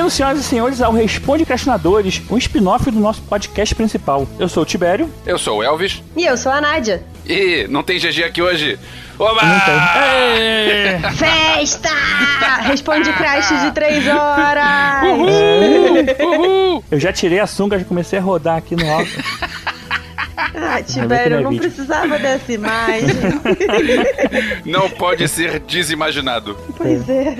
Bem-vindos, senhoras e senhores, ao Responde Questionadores, um spin-off do nosso podcast principal. Eu sou o Tibério. Eu sou o Elvis. E eu sou a Nádia. E não tem GG aqui hoje. Oba! Não tem. Festa! Responde Crash de 3 horas! Uhul! Uhul! Eu já tirei a sunga, já comecei a rodar aqui no alto. Ah, Tibério, eu não precisava dessa imagem. Não pode ser desimaginado. Pois é.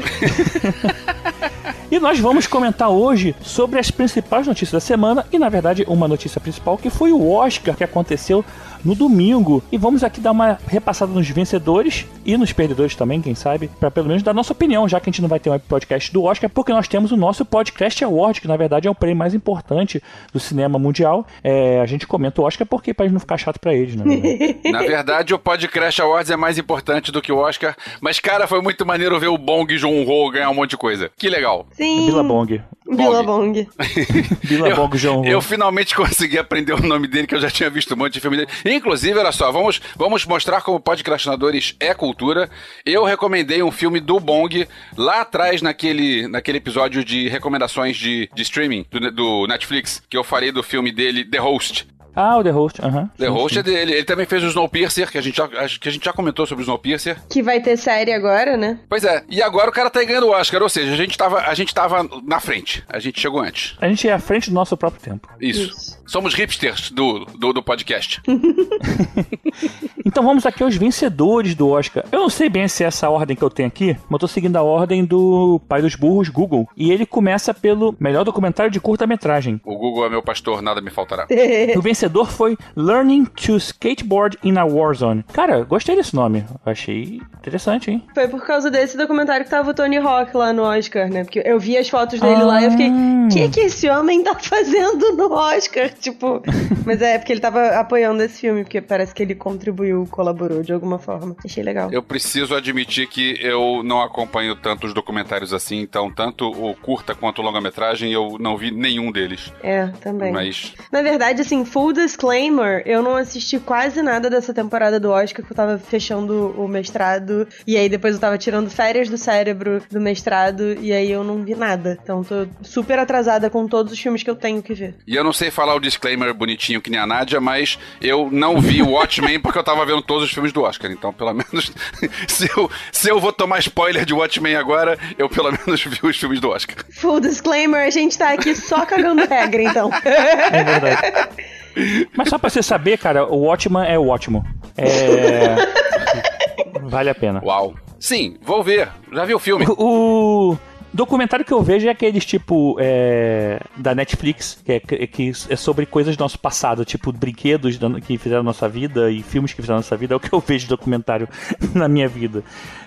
E nós vamos comentar hoje sobre as principais notícias da semana e, na verdade, uma notícia principal que foi o Oscar que aconteceu no domingo. E vamos aqui dar uma repassada nos vencedores e nos perdedores também, quem sabe, para pelo menos dar nossa opinião, já que a gente não vai ter um podcast do Oscar, porque nós temos o nosso Podcast Award, que na verdade é o prêmio mais importante do cinema mundial. É, a gente comenta o Oscar porque para não ficar chato para eles, né? Na verdade, o Podcast Awards é mais importante do que o Oscar. Mas, cara, foi muito maneiro ver o Bong Joon-ho ganhar um monte de coisa. Que legal. Sim. Billabong. Billabong. Billabong John Eu finalmente consegui aprender o nome dele, que eu já tinha visto um monte de filme dele. Inclusive, olha só, vamos, vamos mostrar como Podcastinadores é cultura. Eu recomendei um filme do Bong lá atrás, naquele, naquele episódio de recomendações de, de streaming do, do Netflix, que eu falei do filme dele, The Host. Ah, o The Host, aham. The Sim, Host sim. é dele. Ele também fez o Snowpiercer, que a gente já, que a gente já comentou sobre o Snowpiercer. Que vai ter série agora, né? Pois é, e agora o cara tá ganhando o Oscar, ou seja, a gente tava, a gente tava na frente. A gente chegou antes. A gente é à frente do nosso próprio tempo. Isso. Isso. Somos hipsters do, do, do podcast. Então vamos aqui aos vencedores do Oscar. Eu não sei bem se é essa ordem que eu tenho aqui, mas eu tô seguindo a ordem do pai dos burros, Google. E ele começa pelo melhor documentário de curta-metragem. O Google é meu pastor, nada me faltará. O vencedor foi Learning to Skateboard in a Warzone. Cara, gostei desse nome. Achei interessante, hein? Foi por causa desse documentário que tava o Tony Hawk lá no Oscar, né? Porque eu vi as fotos dele lá e eu fiquei, Ah. o que que esse homem tá fazendo no Oscar? Tipo, mas é porque ele tava apoiando esse filme, porque parece que ele contribuiu, colaborou de alguma forma. Achei legal. Eu preciso admitir que eu não acompanho tantos documentários assim, então tanto o curta quanto o longa-metragem eu não vi nenhum deles. É, também. Mas Na verdade, assim, full disclaimer, eu não assisti quase nada dessa temporada do Oscar, que eu tava fechando o mestrado, e aí depois eu tava tirando férias do cérebro do mestrado, e aí eu não vi nada. Então tô super atrasada com todos os filmes que eu tenho que ver. E eu não sei falar o disclaimer bonitinho que nem a Nádia, mas eu não vi o Watchmen porque eu tava vendo todos os filmes do Oscar. Então, pelo menos, se eu, se eu vou tomar spoiler de Watchmen agora, eu pelo menos vi os filmes do Oscar. Full disclaimer, a gente tá aqui só cagando regra, então. É verdade. Mas só pra você saber, cara, o Watchman é o ótimo. É. Vale a pena. Uau. Sim, vou ver. Já vi o filme. O documentário que eu vejo é aqueles tipo é, da Netflix, que é, que é sobre coisas do nosso passado, tipo brinquedos que fizeram nossa vida e filmes que fizeram nossa vida. É o que eu vejo de documentário na minha vida.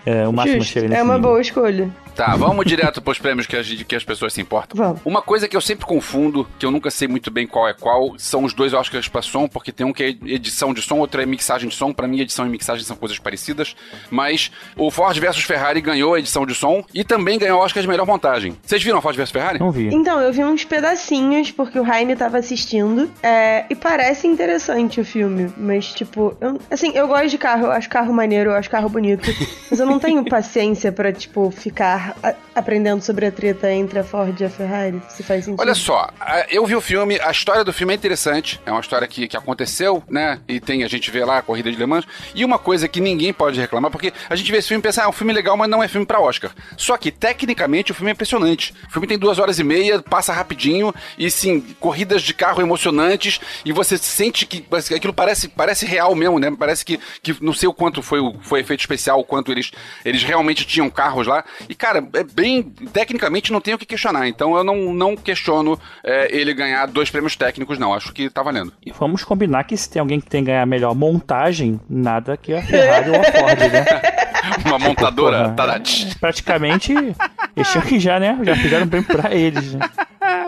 É, o máximo Justo, é uma nível. boa escolha. Tá, vamos direto pros prêmios que, a gente- que as pessoas se importam. Vamos. Uma coisa que eu sempre confundo, que eu nunca sei muito bem qual é qual, são os dois Oscars pra som, porque tem um que é edição de som, outro é mixagem de som. Pra mim, edição e mixagem são coisas parecidas. Mas o Ford versus Ferrari ganhou a edição de som e também ganhou o Oscar de melhor montagem. Vocês viram a Ford versus Ferrari? Não vi. Então, eu vi uns pedacinhos, porque o Jaime tava assistindo, é, e parece interessante o filme, mas, tipo, eu- assim, eu gosto de carro, eu acho carro maneiro, eu acho carro bonito, mas eu não tenho paciência pra, tipo, ficar aprendendo sobre a treta entre a Ford e a Ferrari, se faz sentido. Olha só, eu vi o filme, a história do filme é interessante, é uma história que, que aconteceu, né? E tem, a gente vê lá a corrida de Le Mans. E uma coisa que ninguém pode reclamar, porque a gente vê esse filme e pensa, ah, é um filme legal, mas não é filme pra Oscar. Só que, tecnicamente, o filme é impressionante. O filme tem duas horas e meia, passa rapidinho, e sim, corridas de carro emocionantes, e você sente que aquilo parece, parece real mesmo, né? Parece que, que não sei o quanto foi foi efeito especial, o quanto eles, eles realmente tinham carros lá. E, cara, é bem. Tecnicamente não tem o que questionar. Então eu não, não questiono é, ele ganhar dois prêmios técnicos, não. Acho que tá valendo. E vamos combinar que se tem alguém que tem que ganhar melhor montagem, nada que a Ferrari ou a Ford, né? Uma montadora. Tadati. Praticamente, eles tinham que já, né? Já fizeram bem pra eles, né?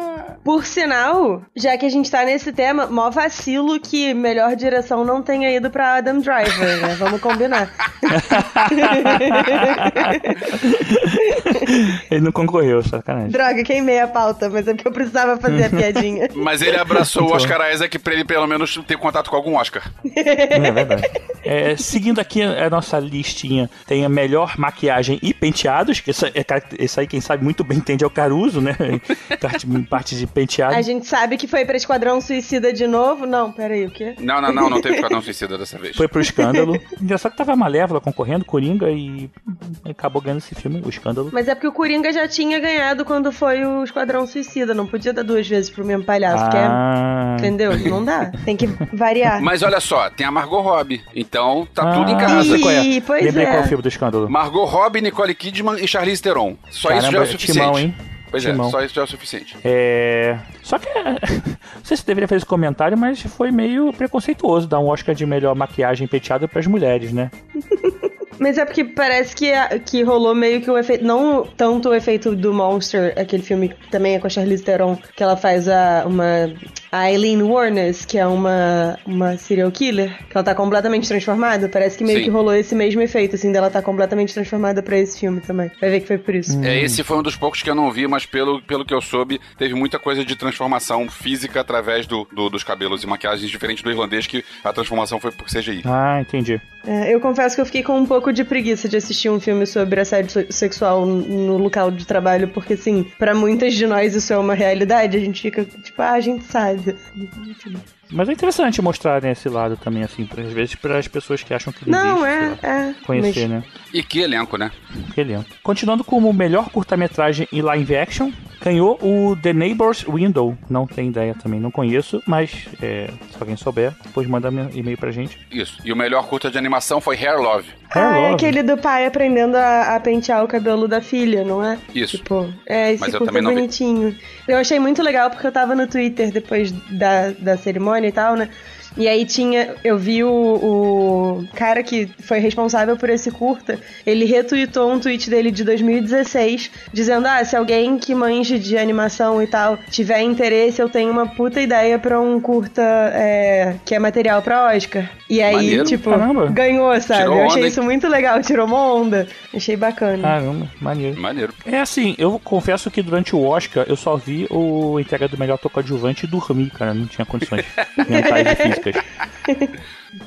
Por sinal, já que a gente tá nesse tema, mó vacilo que melhor direção não tenha ido pra Adam Driver, né? Vamos combinar. Ele não concorreu, sacanagem. Droga, queimei a pauta, mas é porque eu precisava fazer a piadinha. Mas ele abraçou o Oscar Isaac pra ele pelo menos ter contato com algum Oscar. É verdade. É, seguindo aqui a nossa listinha, tem a melhor maquiagem e penteados, que esse, é, aí quem sabe muito bem entende é o Caruso, né? Parte, parte de penteado. A gente sabe que foi pra Esquadrão Suicida de novo. Não, peraí, o quê? Não, não, não, não teve Esquadrão Suicida dessa vez. Foi pro escândalo. Engraçado que tava a Malévola concorrendo, Coringa, e acabou ganhando esse filme, o escândalo. Mas é porque o Coringa já tinha ganhado quando foi o Esquadrão Suicida. Não podia dar duas vezes pro mesmo palhaço, ah. que é... Entendeu? Não dá. Tem que variar. Mas olha só, tem a Margot Robbie. Então tá ah, tudo em casa. Ih, é? Pois Lembrei é. qual é o filme do escândalo. Margot Robbie, Nicole Kidman e Charlize Theron. Só Caramba, isso já é o suficiente. Timão, hein? Pois Timão. é, só isso já é o suficiente. É. Só que. Não sei se deveria fazer esse comentário, mas foi meio preconceituoso dar um Oscar de melhor maquiagem penteada para as mulheres, né? Mas é porque parece que, que rolou meio que o efeito. Não tanto o efeito do Monster, aquele filme que também é com a Charlize Theron, que ela faz a, uma. A Eileen Warnes, que é uma, uma serial killer, que ela tá completamente transformada. Parece que meio Sim. que rolou esse mesmo efeito, assim, dela tá completamente transformada pra esse filme também. Vai ver que foi por isso. É, esse foi um dos poucos que eu não vi, mas pelo, pelo que eu soube, teve muita coisa de transformação física através do, do- dos cabelos e maquiagens, diferente do irlandês, que a transformação foi por CGI. Ah, entendi. É, eu confesso que eu fiquei com um pouco de preguiça de assistir um filme sobre assédio se- sexual no local de trabalho, porque, assim, pra muitas de nós isso é uma realidade. A gente fica tipo, ah, a gente sabe. 你，你你去？Mas é interessante mostrar né, esse lado também, assim, pra- às vezes para as pessoas que acham que Não, é, é. conhecer, mas- né? E que elenco, né? Que elenco. Continuando como melhor curta-metragem em live action, ganhou o The Neighbor's Window. Não tem ideia também, não conheço, mas é, se alguém souber, depois manda e-mail pra gente. Isso. E o melhor curta de animação foi Hair Love. Ah, Hair é Love. aquele do pai aprendendo a, a pentear o cabelo da filha, não é? Isso. Tipo, é esse Mas eu curta também não vi. bonitinho. Eu achei muito legal porque eu tava no Twitter depois da, da cerimônia e tal, né? E aí tinha. Eu vi o, o cara que foi responsável por esse curta. Ele retweetou um tweet dele de 2016, dizendo: Ah, se alguém que manje de animação e tal tiver interesse, eu tenho uma puta ideia pra um curta é, que é material pra Oscar. E aí, Maneiro. tipo, Caramba. ganhou, sabe? Tirou eu onda, achei hein? isso muito legal, tirou uma onda. Achei bacana. Caramba, maneiro. Maneiro. É assim, eu confesso que durante o Oscar eu só vi o entrega do melhor coadjuvante e dormi, cara. Não tinha condições mentais e físicas.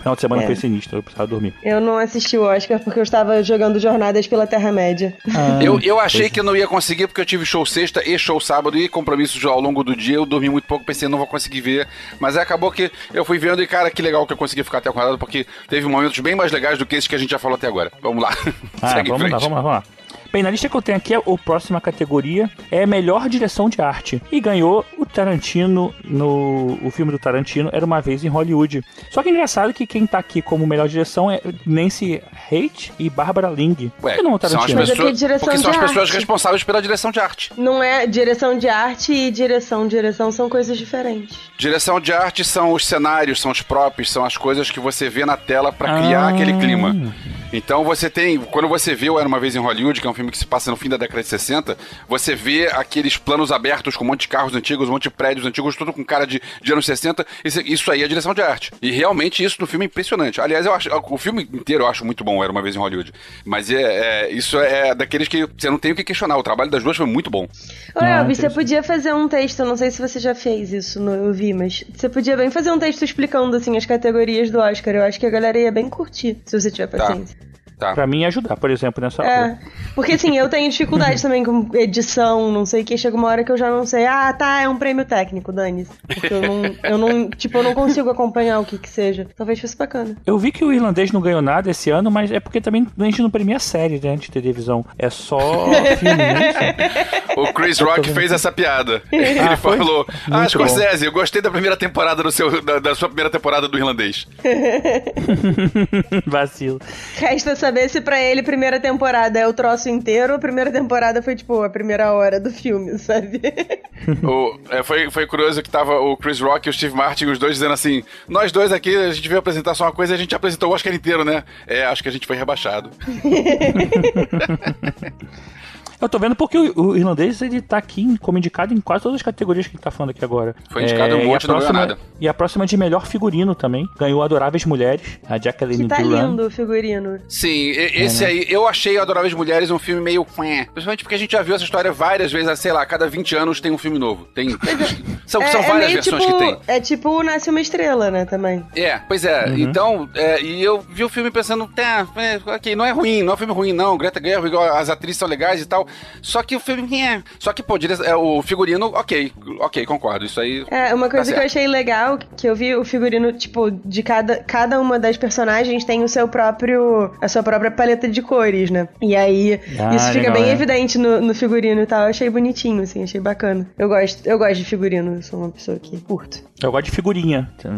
Final de semana É. foi sinistro, eu precisava dormir. Eu não assisti o Oscar porque eu estava jogando Jornadas pela Terra-média. Ah, Eu, eu achei que eu não ia conseguir porque eu tive show sexta e show sábado e compromissos ao longo do dia. Eu dormi muito pouco, pensei, não vou conseguir ver. Mas aí acabou que eu fui vendo e, cara, que legal que eu consegui ficar até acordado porque teve momentos bem mais legais do que esses que a gente já falou até agora. Vamos lá. Ah, Segue em vamos frente. lá, vamos lá, vamos lá. Bem, na lista que eu tenho aqui, a próxima categoria é melhor direção de arte. E ganhou o Tarantino no. O filme do Tarantino era uma vez em Hollywood. Só que é engraçado que quem tá aqui como melhor direção é Nancy Haight e Barbara Ling. Por Ué, que não o são as Tarantino? É porque pessoas, direção porque são de as pessoas arte. responsáveis pela direção de arte. Não é direção de arte e direção. Direção são coisas diferentes. Direção de arte são os cenários, são os próprios, são as coisas que você vê na tela pra criar Ah. aquele clima. Então você tem, quando você vê o Era Uma Vez em Hollywood, que é um filme que se passa no fim da década de 60, você vê aqueles planos abertos com um monte de carros antigos, um monte de prédios antigos, tudo com cara de, de anos 60. Isso, isso aí é direção de arte. E realmente isso no filme é impressionante. Aliás, eu acho, o filme inteiro eu acho muito bom, Era Uma Vez em Hollywood. Mas é, é- isso é daqueles que você não tem o que questionar. O trabalho das duas foi muito bom. Ô, Ah, Elvis, você interessante. podia fazer um texto, não sei se você já fez isso, no, eu vi, mas você podia bem fazer um texto explicando, assim, as categorias do Oscar. Eu acho que a galera ia bem curtir, se você tiver paciência. Tá. Pra mim ajudar, por exemplo, nessa. É, porque assim, eu tenho dificuldade também com edição, não sei o que, chega uma hora que eu já não sei, ah, tá, é um prêmio técnico, dane-se. Porque eu não, eu não, tipo, eu não consigo acompanhar o que que seja. Talvez fosse bacana. Eu vi que o irlandês não ganhou nada esse ano, mas é porque também a gente não premia série né, de televisão. É só filme, né? O Chris Rock fez essa piada. Ele Ah, falou: Ah, Scorsese, eu gostei da primeira temporada do seu, da, da sua primeira temporada do irlandês. Vacilo. Resta saber se pra ele primeira temporada é o troço inteiro ou primeira temporada foi, tipo, a primeira hora do filme, sabe? O- é, foi, foi curioso que tava o Chris Rock e o Steve Martin, os dois dizendo assim: Nós dois aqui, a gente veio apresentar só uma coisa e a gente apresentou o Oscar inteiro, né? É, acho que a gente foi rebaixado. Eu tô vendo porque o, o irlandês ele tá aqui como indicado em quase todas as categorias que ele tá falando aqui agora. Foi indicado um e a monte, não ganhou próxima- nada. E a próxima de melhor figurino também. Ganhou Adoráveis Mulheres, a Jacqueline Que tá Duran. lindo o figurino. Sim, e- esse né? aí, eu achei Adoráveis Mulheres um filme meio. Principalmente porque a gente já viu essa história várias vezes, sei lá, a cada 20 anos tem um filme novo. Tem. São, são várias meio versões tipo, que tem. É tipo Nasce uma Estrela, né, também. É, pois é. Uhum. Então, é, e eu vi o filme pensando, tá, é, ok, não é ruim, não é um filme ruim, não. Greta Gerwig, as atrizes são legais e tal. Só que o filme, é. Só que, pô, dire- é, o figurino, ok, ok, concordo. Isso aí. É, uma coisa Tá que eu achei legal, que eu vi o figurino, tipo, de cada, cada uma das personagens tem o seu próprio, a sua própria paleta de cores, né? E aí, Ah, isso fica legal, bem é. evidente no, no figurino e tal. Eu achei bonitinho, assim, achei bacana. Eu gosto, eu gosto de figurino, eu sou uma pessoa que curto. Eu gosto de figurinha.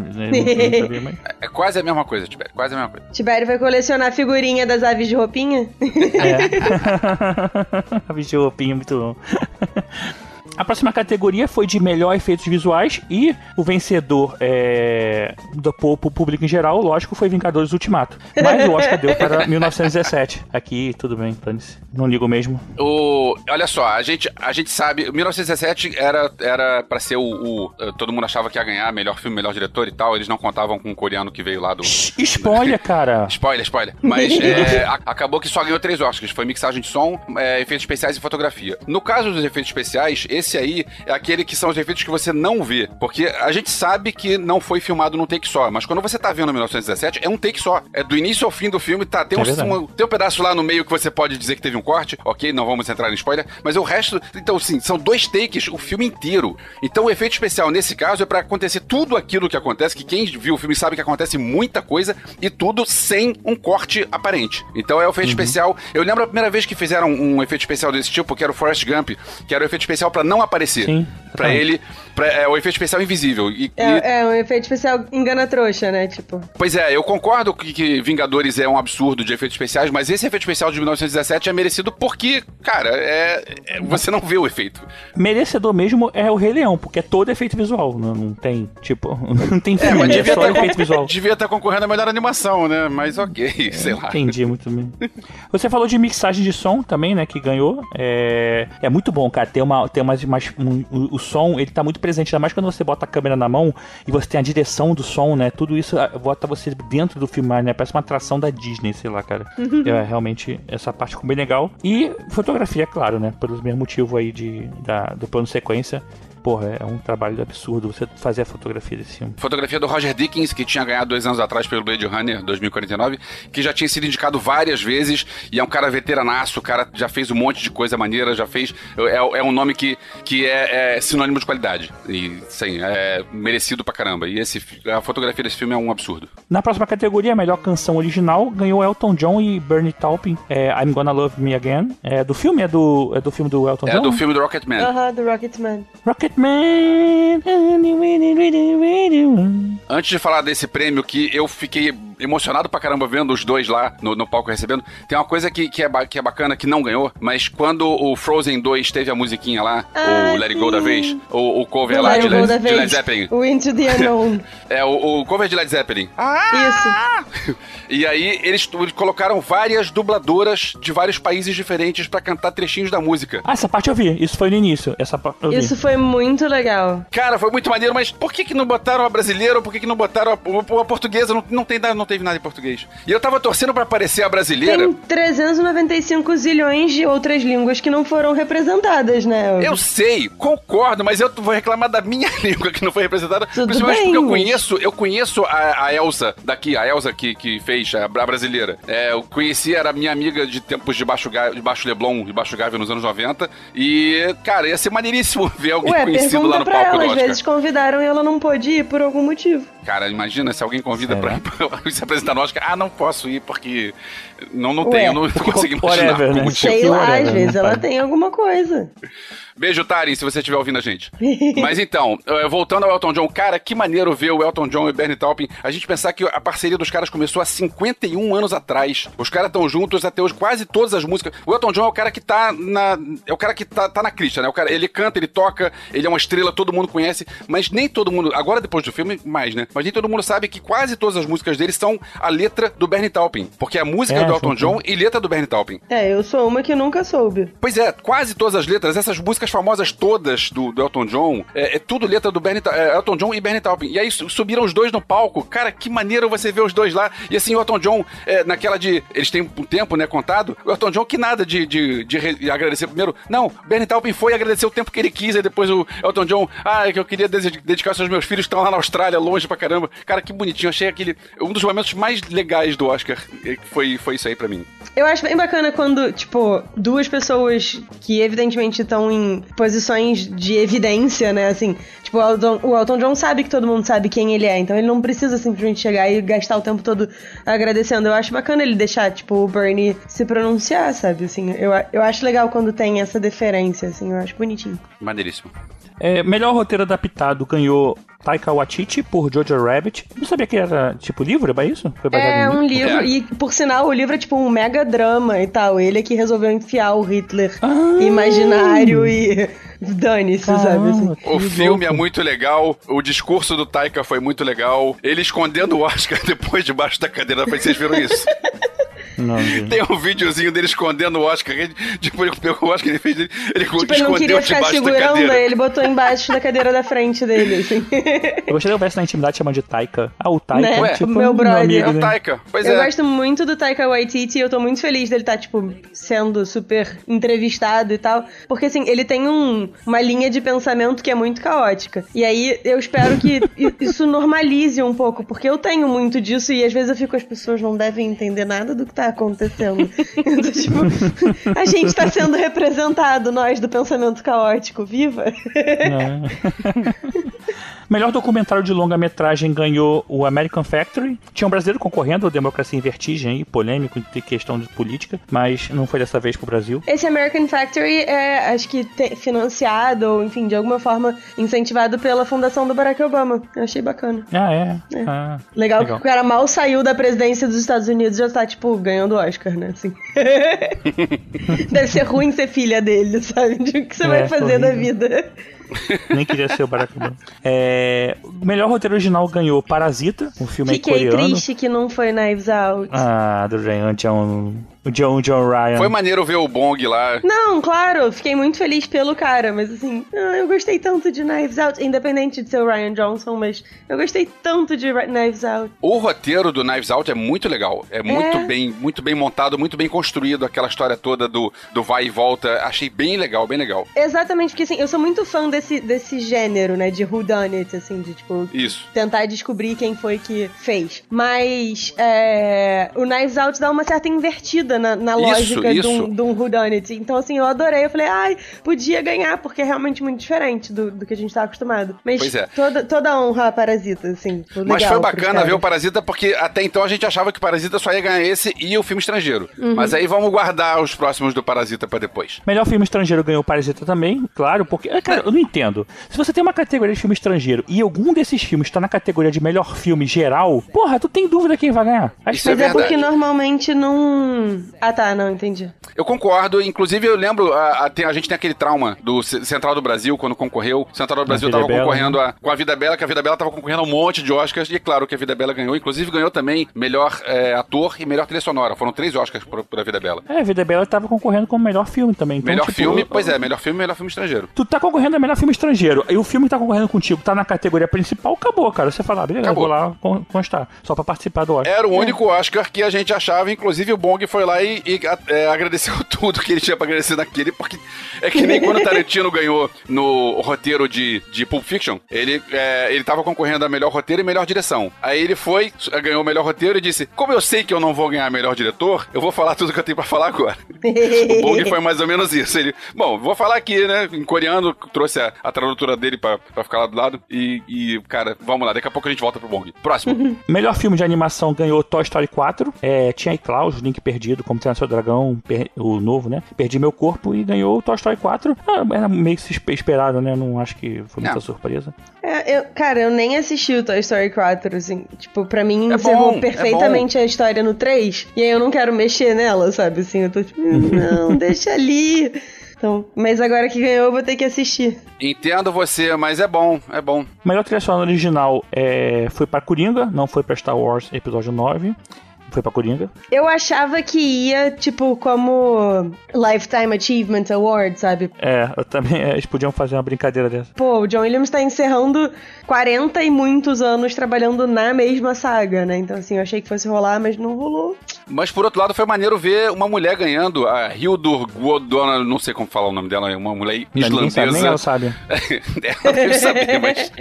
Mas- É quase a mesma coisa, Tibério, quase a mesma coisa. Tibério vai colecionar figurinha das aves de roupinha? É. A bicho roupinha muito bom. A próxima categoria foi de melhor efeitos visuais e o vencedor é, do po- pro público em geral, lógico, foi Vingadores Ultimato. Mas o Oscar deu para 1917. Aqui, tudo bem, dane-se. Não ligo mesmo. O, olha só, a gente, a gente sabe, 1917 era era para ser o, o- todo mundo achava que ia ganhar melhor filme, melhor diretor e tal, eles não contavam com o coreano que veio lá do Spoiler, cara. Spoiler, spoiler. Mas é, a- acabou que só ganhou três Oscars. Foi mixagem de som, é, efeitos especiais e fotografia. No caso dos efeitos especiais, esse aí é aquele que são os efeitos que você não vê. Porque a gente sabe que não foi filmado num take só. Mas quando você tá vendo 1917, é um take só. É do início ao fim do filme, tá? Tem, É um, um- tem um pedaço lá no meio que você pode dizer que teve um corte. Ok, não vamos entrar em spoiler. Mas o resto, então, sim, são dois takes o filme inteiro. Então o efeito especial nesse caso é pra acontecer tudo aquilo que acontece, que quem viu o filme sabe que acontece muita coisa e tudo sem um corte aparente. Então é o efeito especial. Eu lembro a primeira vez que fizeram um efeito especial desse tipo, que era o Forrest Gump, que era o efeito especial pra não aparecer. Sim, Pra ele, pra- é o efeito especial invisível. E, e- É, é um efeito especial engana trouxa, né? Tipo. Pois é, eu concordo que, que Vingadores é um absurdo de efeitos especiais, mas esse efeito especial de 1917 é merecido porque, cara, é, é- você não vê o efeito. Merecedor mesmo é o Rei Leão, porque é todo efeito visual. Não, não tem, tipo, não tem É, filme, mas é, devia só estar efeito visual. devia estar concorrendo a melhor animação, né? Mas ok, sei lá. Entendi muito bem. Você falou de mixagem de som também, né? Que ganhou. É, é muito bom, cara. Tem uma, tem umas, mais um- o, o som, ele tá muito presente, ainda mais quando você bota a câmera na mão e você tem a direção do som, né? Tudo isso ah, bota você dentro do filme, né? Parece uma atração da Disney, sei lá, cara. É, realmente, essa parte ficou bem legal. E fotografia, claro, né? Pelo mesmo motivo aí de, da, do plano sequência. Porra, é um trabalho absurdo você fazer a fotografia desse filme. Fotografia do Roger Dickens, que tinha ganhado dois anos atrás pelo Blade Runner 2049, que já tinha sido indicado várias vezes, e é um cara veteranaço, o cara já fez um monte de coisa maneira, já fez. É, é um nome que, que é, é sinônimo de qualidade. E, sim, é merecido pra caramba. E esse, a fotografia desse filme é um absurdo. Na próxima categoria, melhor canção original, ganhou Elton John e Bernie Taupin, é, I'm Gonna Love Me Again. É do filme? É do, é do filme do Elton É John? do filme do Rocketman. Aham, do Rocketman. Antes de falar desse prêmio que eu fiquei emocionado pra caramba vendo os dois lá no, no palco recebendo, tem uma coisa que, que, é, que é bacana, que não ganhou, mas quando o Frozen 2 teve a musiquinha lá, Ah, o Let It Go da vez, o, o cover Do lá de, de Led. Zeppelin. O Into the Unknown. É, o, o cover de Led Zeppelin. Ah! Isso. E aí eles, eles colocaram várias dubladoras de vários países diferentes pra cantar trechinhos da música. Ah, essa parte eu vi. Isso foi no início. Essa parte eu vi. Isso foi muito legal. Cara, foi muito maneiro, mas por que, que não botaram a brasileira ou por que, que não botaram a, a- a portuguesa? Não, não, tem, não teve nada em português. E eu tava torcendo pra aparecer a brasileira. Tem 395 zilhões de outras línguas que não foram representadas, né? Eu sei, concordo, mas eu vou reclamar da minha língua que não foi representada. Tudo principalmente bem, porque eu conheço, eu conheço a, a Elsa daqui, a Elsa que, que fez, a, bra- brasileira. É, eu conheci, era minha amiga de tempos de Baixo, de Baixo Leblon, de Baixo Gávea nos anos 90. E, cara, ia ser maneiríssimo ver alguém Ué, conhecido lá no pra palco ela. do Às Oscar. vezes convidaram e ela não pôde ir por algum motivo. Cara, imagina se alguém convida Será? pra, pra se apresentar no Oscar. Ah, não posso ir porque não, não Ué, tenho, não, consigo imaginar whatever, algum né? Sei lá, whatever, às vezes né, ela tem alguma coisa. Beijo, Tarin, se você estiver ouvindo a gente. Mas então, eh, voltando ao Elton John, cara, que maneiro ver o Elton John e o Bernie Taupin. A gente pensar que a parceria dos caras começou há 51 anos atrás. Os caras estão juntos até hoje, quase todas as músicas. O Elton John é o cara que tá na. É o cara que tá, tá na crista, né? O cara, ele canta, ele toca, ele é uma estrela, todo mundo conhece, mas nem todo mundo. Agora, depois do filme, mais, né? Mas nem todo mundo sabe que quase todas as músicas dele são a letra do Bernie Taupin. Porque a música é, do Elton John e letra do Bernie Taupin. É, eu sou uma que nunca soube. Pois é, quase todas as letras, essas músicas famosas todas do, do Elton John, é, é, tudo letra do Bernie, é, Elton John e Bernie Taupin. E aí subiram os dois no palco. Cara, que maneiro você ver os dois lá. E assim, o Elton John, é, naquela de. Eles têm um tempo, né, contado. O Elton John, que nada de, de, de agradecer primeiro. Não, Bernie Taupin foi agradecer o tempo que ele quis. E depois o Elton John, ah, que eu queria dedicar aos meus filhos que estão lá na Austrália, longe pra caramba. Cara, que bonitinho. Achei aquele. Um dos momentos mais legais do Oscar. Foi, foi isso aí pra mim. Eu acho bem bacana quando, tipo, duas pessoas que evidentemente estão em posições de evidência, né? Assim, tipo, o Elton, o Elton John sabe que todo mundo sabe quem ele é, então ele não precisa simplesmente chegar e gastar o tempo todo agradecendo. Eu acho bacana ele deixar, tipo, o Bernie se pronunciar, sabe? Assim, eu, eu acho legal quando tem essa deferência, assim, eu acho bonitinho. Maneiríssimo. É, melhor roteiro adaptado ganhou Taika Waititi por Jojo Rabbit. Não sabia que era tipo livro, é isso? é um livro, é. e por sinal o livro é tipo um mega drama e tal. Ele é que resolveu enfiar o Hitler ah. imaginário e dane-se, sabe? Assim. O filme louco. é muito legal, o discurso do Taika foi muito legal. Ele escondendo o Oscar depois debaixo da cadeira, vocês viram isso? Não, Tem um videozinho dele escondendo o Oscar. Tipo, ele pegou o Oscar ele fez. Ele, ele tipo, ele não queria ficar segurando, ele botou embaixo da cadeira da frente dele, assim. Eu gostei de eu na intimidade chamando de Taika. Ah, o Taika. Né? Tipo, meu brother. Meu amigo, é o Taika. Pois eu é. gosto muito do Taika Waititi e eu tô muito feliz dele estar, tá, tipo, sendo super entrevistado e tal. Porque, assim, ele tem um, uma linha de pensamento que é muito caótica. E aí eu espero que isso normalize um pouco, porque eu tenho muito disso e às vezes eu fico, as pessoas não devem entender nada do que tá acontecendo. então, tipo, a gente tá sendo representado, nós, do pensamento caótico. Viva! Melhor documentário de longa-metragem ganhou o American Factory. Tinha um brasileiro concorrendo, o Democracia em Vertigem, polêmico em questão de política, mas não foi dessa vez pro Brasil. Esse American Factory é, acho que, financiado, ou enfim, de alguma forma incentivado pela fundação do Barack Obama. Eu achei bacana. Ah, é? é. Ah, legal, legal, que o cara mal saiu da presidência dos Estados Unidos já tá, tipo, ganhando Oscar, né? Assim. Deve ser ruim ser filha dele, sabe? O que você é, vai fazer horrível. da vida? Nem queria ser o Barack Obama. É, melhor roteiro original ganhou Parasita, um filme Fiquei coreano. Fiquei triste que não foi Knives Out. Ah, do Ryan John o John, John Ryan. Foi maneiro ver o Bong lá. Não, claro, fiquei muito feliz pelo cara, mas assim, eu gostei tanto de Knives Out, independente de ser o Ryan Johnson, mas eu gostei tanto de Knives Out. O roteiro do Knives Out é muito legal, é muito é. bem, muito bem montado, muito bem construído, aquela história toda do, do vai e volta, achei bem legal, bem legal. Exatamente, porque assim, eu sou muito fã desse, desse gênero, né, de who done it, assim, de tipo, Isso. tentar descobrir quem foi que fez. Mas é, o Knives Out dá uma certa invertida na, na lógica isso, isso. de um, whodunit. Então, assim, eu adorei. Eu falei, ai, podia ganhar, porque é realmente muito diferente do, do que a gente tá acostumado. Mas pois é. toda, toda honra a Parasita, assim. Mas foi bacana ver o Parasita, porque até então a gente achava que o Parasita só ia ganhar esse e o filme estrangeiro. Uhum. Mas aí vamos guardar os próximos do Parasita pra depois. Melhor filme estrangeiro ganhou o Parasita também, claro, porque. É, cara, eu não entendo. Se você tem uma categoria de filme estrangeiro e algum desses filmes tá na categoria de melhor filme geral, porra, tu tem dúvida quem vai ganhar. Acho Isso que é, é porque normalmente não. Ah, tá não, entendi. Eu concordo. Inclusive, eu lembro, a, a, a gente tem aquele trauma do Central do Brasil, quando concorreu. Central do Brasil tava Bela, concorrendo né? a, com a Vida Bela, que a Vida Bela tava concorrendo a um monte de Oscars. E é claro que a Vida Bela ganhou. Inclusive, ganhou também melhor é, ator e melhor trilha sonora. Foram três Oscars pra, pra Vida Bela. É, a Vida Bela tava concorrendo como melhor filme também. Então, melhor tipo, filme, pois é, melhor filme melhor filme estrangeiro. Tu tá concorrendo a melhor filme estrangeiro. E o filme que tá concorrendo contigo tá na categoria principal, acabou, cara. Você fala, ah, beleza, acabou. vou lá constar. Só pra participar do Oscar. Era o único Oscar que a gente achava, inclusive o Bong foi lá e, e é, agradeceu tudo que ele tinha pra agradecer naquele, porque é que nem quando o Tarantino ganhou no roteiro de, de Pulp Fiction, ele, é, ele tava concorrendo a melhor roteiro e melhor direção. Aí ele foi, ganhou o melhor roteiro e disse: Como eu sei que eu não vou ganhar melhor diretor, eu vou falar tudo que eu tenho pra falar agora. o Bong foi mais ou menos isso. Ele, bom, vou falar aqui, né? Em coreano, trouxe a, a tradutora dele pra, pra ficar lá do lado. E, e, cara, vamos lá, daqui a pouco a gente volta pro Bong. Próximo. melhor filme de animação ganhou Toy Story 4. É, tinha aí Klaus, Link Perdido conhecido como Terra Dragão, o novo, né? Perdi Meu Corpo e ganhou o Toy Story 4. Ah, era meio que esperado, né? Não acho que foi muita Não. surpresa. É, eu, cara, eu nem assisti o Toy Story 4, assim. Tipo, pra mim é encerrou bom, é perfeitamente é a história no 3. E aí eu não quero mexer nela, sabe? Assim, eu tô tipo, não, deixa ali. Então, mas agora que ganhou, eu vou ter que assistir. Entendo você, mas é bom, é bom. Melhor trilha sonora original é, foi para Coringa, não foi para Star Wars Episódio 9 foi pra Coringa. Eu achava que ia, tipo, como Lifetime Achievement Award, sabe? É, eu também. É, eles podiam fazer uma brincadeira dessa. Pô, o John Williams tá encerrando 40 e muitos anos trabalhando na mesma saga, né? Então, assim, eu achei que fosse rolar, mas não rolou. Mas por outro lado, foi maneiro ver uma mulher ganhando, a Hildur Godona, não sei como falar o nome dela, uma mulher islandesa. Sabe, nem ela sabe. ela deve saber, mas.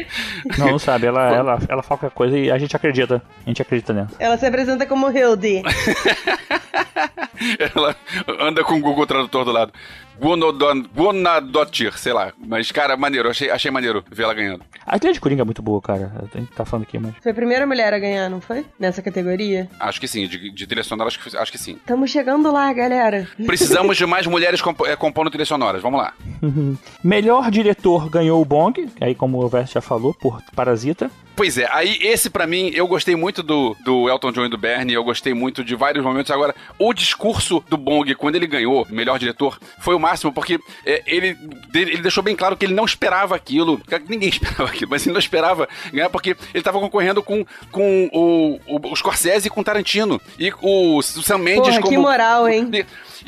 Não, não sabe. Ela, ela, ela fala qualquer coisa e a gente acredita. A gente acredita nela. Ela se apresenta como Hilde. ela anda com o Google Tradutor do lado. Gunadotir, sei lá. Mas, cara, maneiro. Achei, achei maneiro ver ela ganhando. A trilha de Coringa é muito boa, cara. A gente tá falando aqui, mas... Foi a primeira mulher a ganhar, não foi? Nessa categoria? Acho que sim. De, de trilha sonora, acho que, acho que sim. Estamos chegando lá, galera. Precisamos de mais mulheres comp é, compondo trilhas sonoras. Vamos lá. Melhor diretor ganhou o Bong. Aí, como o Verso já falou, por Parasita. Pois é, aí esse para mim, eu gostei muito do, do Elton John e do Bernie, eu gostei muito de vários momentos. Agora, o discurso do Bong, quando ele ganhou melhor diretor, foi o máximo, porque é, ele, ele deixou bem claro que ele não esperava aquilo. Ninguém esperava aquilo, mas ele não esperava ganhar, porque ele tava concorrendo com, com o, o, o Scorsese e com o Tarantino. E o, o Sam Mendes Porra, como. Que moral, hein? E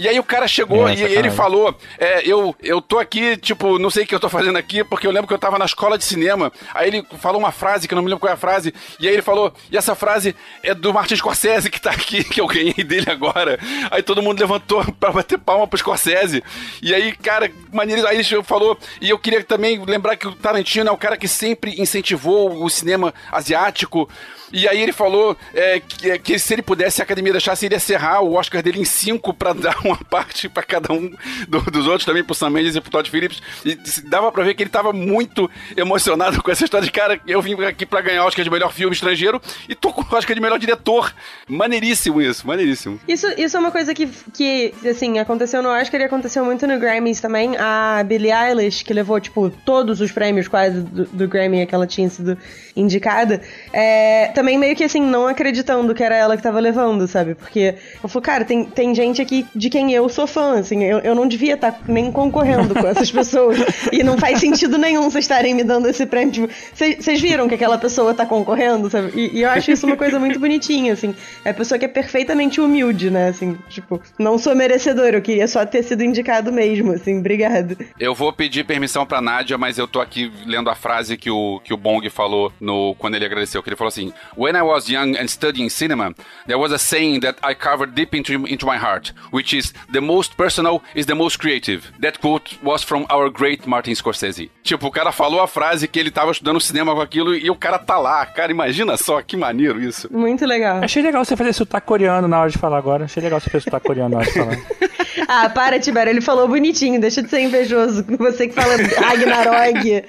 aí o cara chegou é, e ele falou: é, eu, eu tô aqui, tipo, não sei o que eu tô fazendo aqui, porque eu lembro que eu tava na escola de cinema. Aí ele falou uma frase, que eu não me lembro qual é a frase, e aí ele falou: e essa frase é do Martin Scorsese que tá aqui, que eu ganhei dele agora. Aí todo mundo levantou pra bater palma pro Scorsese. E aí, cara, maneiro. Aí ele falou, e eu queria também lembrar que o Tarantino é o cara que sempre incentivou o cinema asiático. E aí ele falou é, que, que, se ele pudesse, a academia deixasse, ele ia serrar o Oscar dele em cinco para dar uma parte para cada um do, dos outros, também pro Sam Mendes e pro Todd Phillips. E dava pra ver que ele tava muito emocionado com essa história de cara. Eu vim aqui para ganhar Oscar de melhor filme estrangeiro e tô com Oscar de melhor diretor. Maneiríssimo isso, maneiríssimo. Isso, isso é uma coisa que, que, assim, aconteceu no Oscar e aconteceu muito no Grammys também. A Billie Eilish, que levou, tipo, todos os prêmios quase do, do Grammy que ela tinha sido indicada, é, também meio que assim, não acreditando que era ela que tava levando, sabe? Porque eu falei, cara, tem, tem gente aqui de quem eu sou fã, assim, eu, eu não devia estar tá nem concorrendo com essas pessoas. e não faz sentido nenhum vocês estarem me dando esse prêmio. Tipo, vocês viram que aquela pessoa tá concorrendo, sabe? E, e, eu acho isso uma coisa muito bonitinha, assim. É a pessoa que é perfeitamente humilde, né? Assim, tipo, não sou merecedor, eu queria só ter sido indicado mesmo, assim, obrigado. Eu vou pedir permissão pra Nádia, mas eu tô aqui lendo a frase que o, que o Bong falou no, quando ele agradeceu, que ele falou assim: When I was young and studying cinema, there was a saying that I covered deep into, into my heart, which is the most personal is the most creative. That quote was from our great Martin Scorsese. Tipo, o cara falou a frase que ele tava estudando cinema com aquilo e o cara tá lá. Cara, imagina só que maneiro isso. Muito legal. Achei legal você fazer sotaque coreano na hora de falar agora. Achei legal você fazer sotaque coreano na hora de falar. ah, para, Tibério. Ele falou bonitinho. Deixa de ser invejoso. Você que fala Ragnarok.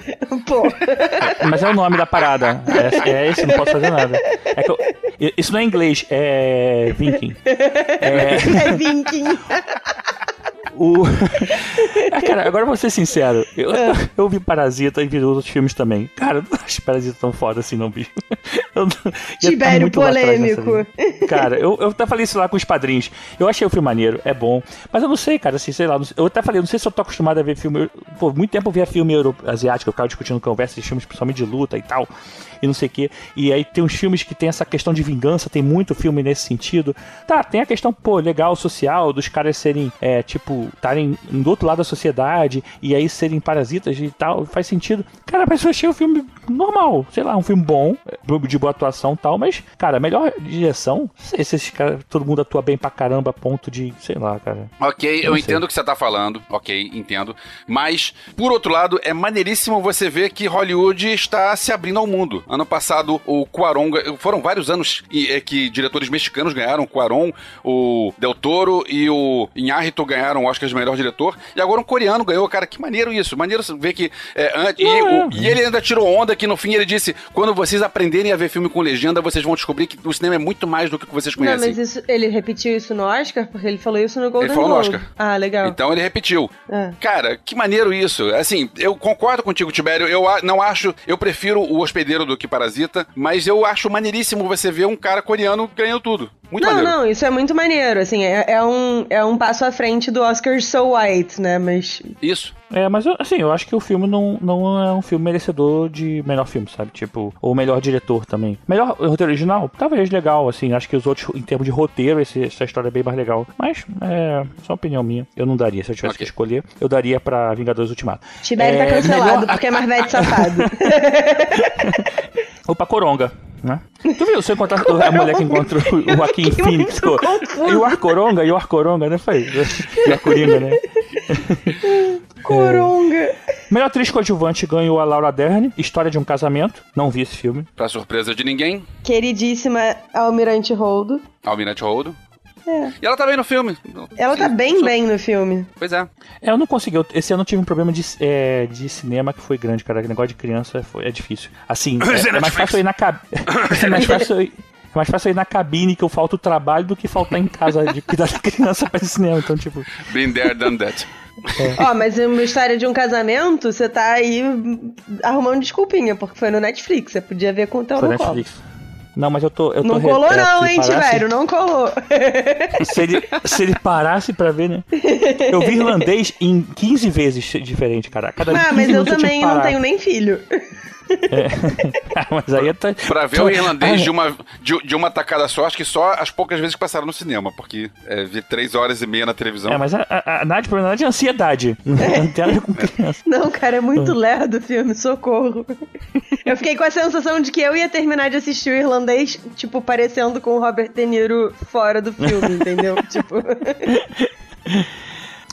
Pô. Mas é o nome da parada. É, é esse, não posso fazer nada. É eu, isso não é inglês, é Viking. É, é Viking. O... ah, cara, agora vou ser sincero. Eu, é. eu vi Parasita e vi outros filmes também. Cara, eu não acho Parasita tão foda assim, não, bicho. Eu, Tibério polêmico. Cara, eu, eu até falei isso lá com os padrinhos. Eu achei o filme maneiro, é bom. Mas eu não sei, cara, assim, sei lá. Eu até falei, não sei se eu tô acostumado a ver filme. Pô, muito tempo eu via filme asiático, eu ficava discutindo conversas de filmes, principalmente de luta e tal e não sei o quê. E aí tem uns filmes que tem essa questão de vingança, tem muito filme nesse sentido. Tá, tem a questão, pô, legal, social, dos caras serem, é, tipo, estarem do outro lado da sociedade e aí serem parasitas e tal, faz sentido. Cara, mas eu achei o filme normal, sei lá, um filme bom, de boa atuação e tal, mas, cara, melhor direção, não sei se esses caras, todo mundo atua bem pra caramba a ponto de, sei lá, cara. Ok, eu, eu entendo o que você tá falando, ok, entendo. Mas, por outro lado, é maneiríssimo você ver que Hollywood está se abrindo ao mundo. Ano passado, o Cuarón. Foram vários anos é, que diretores mexicanos ganharam. O Cuarón, o Del Toro e o Inharrito ganharam o Oscar de melhor diretor. E agora um coreano ganhou. Cara, que maneiro isso. Maneiro ver que. É, e, é. e, ele ainda tirou onda que no fim ele disse: quando vocês aprenderem a ver filme com legenda, vocês vão descobrir que o cinema é muito mais do que vocês Não, conhecem. mas isso, ele repetiu isso no Oscar? Porque ele falou isso no Golden Ele falou no. Oscar. Ah, legal. Então ele repetiu. É. Cara, que maneiro isso. Assim, eu concordo contigo, Tibério. Eu não acho. Eu prefiro o hospedeiro do que Parasita, mas eu acho maneiríssimo você ver um cara coreano ganhando tudo. Muito não, maneiro. não, isso é muito maneiro, assim, é, é um, é um passo à frente do Oscar So White, né, mas... Isso. É, mas eu- assim, eu acho que o filme não, não é um filme merecedor de melhor filme, sabe? Tipo, ou melhor diretor também. Melhor roteiro original, talvez legal, assim. Acho que os outros, em termos de roteiro, esse- essa história é bem mais legal. Mas, é só uma opinião minha. Eu não daria, se eu tivesse Ok. que escolher, eu daria pra Vingadores Ultimato. Tibério É, tá cancelado, melhor- porque é Marvete safado. Ou pra Coronga, né? Tu viu? Se eu encontrar a mulher que encontrou o Joaquim Phoenix. E o Arcoronga, e o Arcoronga, né? Foi. E a Coringa, né? Coronga. Melhor atriz coadjuvante ganhou a Laura Dern, História de um Casamento. Não vi esse filme. Pra surpresa de ninguém, Queridíssima Almirante Holdo. Almirante Roldo. É. E ela tá bem no filme. Ela tá bem bem no filme. Pois é. É, eu não consegui. eu- Esse ano eu tive um problema de, é, de cinema que foi grande, cara. O negócio de criança foi, é difícil. Assim, é, é mais fácil eu ir na cabine. é mais fácil ir- é mais fácil ir na cabine que eu falto o trabalho do que faltar em casa de cuidar da criança pra ir no cinema. Então, tipo. Been there, done that. Ó, mas uma história de um casamento, você tá aí arrumando desculpinha, porque foi no Netflix, você podia ver com o teu Foi no. Netflix. Não, mas eu tô. Eu Não tô colou re- é, não, hein, parasse- não colou. Se ele, se ele parasse pra ver, né? Eu vi irlandês em 15 vezes diferente, cara. Cada Ah, 15 mas eu também que não tenho nem filho. Ah, mas aí tá. Pra ver o irlandês de uma, de, de uma tacada só, acho que só as poucas vezes que passaram no cinema, porque é, vi três horas e meia na televisão. É, mas a, a, a Nádia, na verdade, é ansiedade. Criança. Não, cara, é muito lerdo o filme, socorro. Eu fiquei com a sensação de que eu ia terminar de assistir o irlandês, tipo, parecendo com o Robert De Niro fora do filme, entendeu? tipo.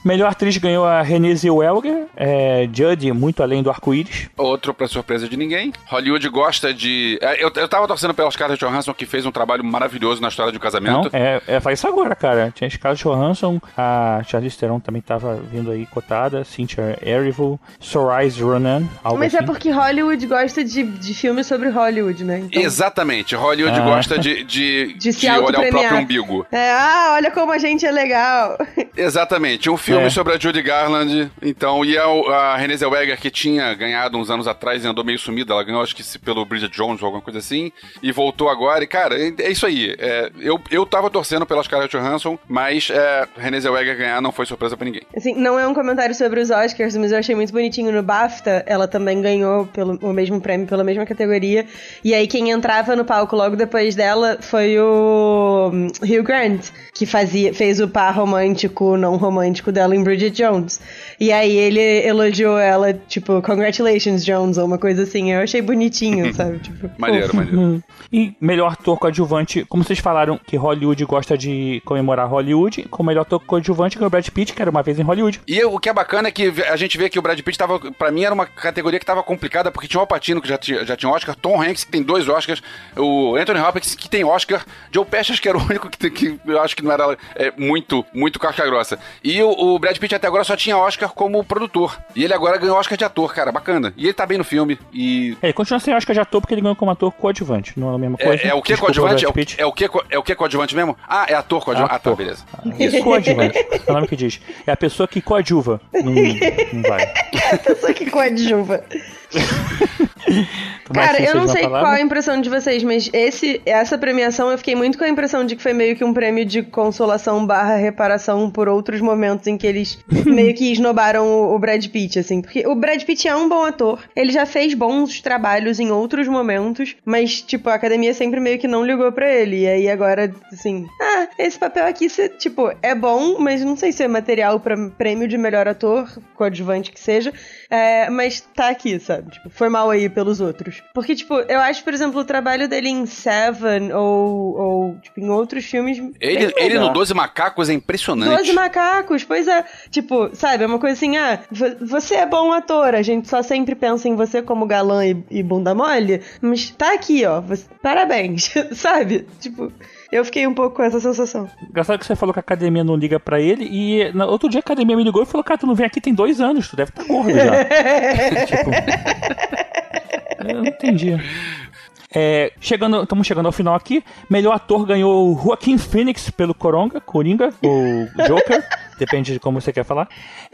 Melhor atriz ganhou a Renée Zellweger, é, Judy, muito além do arco-íris. Outro pra surpresa de ninguém. Hollywood gosta de. é, Eu, eu tava torcendo pela Scarlett Johansson, que fez um trabalho maravilhoso na história de um Não, casamento. é, é, faz isso agora, cara. Tinha Scarlett Johansson, a Charlize Theron também tava vindo aí cotada, Cynthia Erivo, Sorais Ronan, algo Mas assim. é porque Hollywood gosta de, de filmes sobre Hollywood, né? Então, Exatamente. Hollywood Ah. gosta de, de, De se olhar o próprio umbigo. É, ah, olha como a gente é legal. Exatamente. Um filme É. sobre a Judy Garland. Então, e a, a Renée Zellweger, que tinha ganhado uns anos atrás e andou meio sumida. Ela ganhou, acho que se pelo Bridget Jones ou alguma coisa assim. E voltou agora. E, cara, é, é isso aí. É, eu, eu tava torcendo pela Scarlett Johansson, mas é, Renée Zellweger ganhar não foi surpresa pra ninguém. Assim, não é um comentário sobre os Oscars, mas eu achei muito bonitinho no BAFTA. Ela também ganhou pelo, o mesmo prêmio pela mesma categoria. E aí quem entrava no palco logo depois dela foi o Hugh Grant, que fazia, fez o par romântico, não romântico dela em Bridget Jones. E aí ele elogiou ela, tipo, congratulations, Jones, ou uma coisa assim. Eu achei bonitinho, sabe? Tipo, Maneiro, maneiro. E melhor ator coadjuvante, como vocês falaram que Hollywood gosta de comemorar Hollywood, como melhor ator coadjuvante ganhou o Brad Pitt, que era uma vez em Hollywood. E o que é bacana é que a gente vê que o Brad Pitt tava. Pra mim era uma categoria que tava complicada, porque tinha o Al Pacino, que já tinha, já tinha Oscar, Tom Hanks, que tem dois Oscars, o Anthony Hopkins, que tem Oscar, Joe Pesci, acho que era o único que, tem- que eu acho que não era é, muito, muito casca grossa. E o, o Brad Pitt até agora só tinha Oscar como produtor. E ele agora ganhou Oscar de ator, cara, bacana. E ele tá bem no filme. E. É, ele continua sem Oscar de ator porque ele ganhou como ator coadjuvante, não é a mesma coisa. É, é o que Desculpa, coadjuvante? É Brad o, é, o que, é o que coadjuvante mesmo? Ah, é ator coadjuvante. Ah, tá, Ator. beleza. Isso, coadjuvante. É o nome que diz. É a pessoa que coadjuva. Não, não vai. A pessoa que coadjuva. Cara, eu não sei palavra. qual a impressão de vocês, mas esse, essa premiação eu fiquei muito com a impressão de que foi meio que um prêmio de consolação barra reparação por outros momentos em que eles meio que esnobaram o, o Brad Pitt, assim. Porque o Brad Pitt é um bom ator, ele já fez bons trabalhos em outros momentos, mas, tipo, a academia sempre meio que não ligou pra ele. E aí agora, assim, ah, esse papel aqui, cê, tipo, é bom, mas não sei se é material pra prêmio de melhor ator, coadjuvante que seja. É, mas tá aqui, sabe? Tipo, foi mal aí pelos outros. Porque, tipo, eu acho, por exemplo, o trabalho dele em Seven ou, ou tipo, em outros filmes. Ele, ele no Doze Macacos é impressionante. Doze macacos, pois é. Tipo, sabe, é uma coisa assim, ah, vo- você é bom ator, a gente só sempre pensa em você como galã e, e bunda mole, mas tá aqui, ó, você- parabéns, sabe? Tipo, eu fiquei um pouco com essa sensação. Engraçado que você falou que a academia não liga pra ele e no outro dia a academia me ligou e falou: Cara, tu não vem aqui tem dois anos, tu deve estar gordo já. tipo. eu não entendi. É, chegando, estamos chegando ao final aqui. Melhor ator ganhou Joaquim Phoenix pelo Coronga, Coringa, ou Joker, depende de como você quer falar.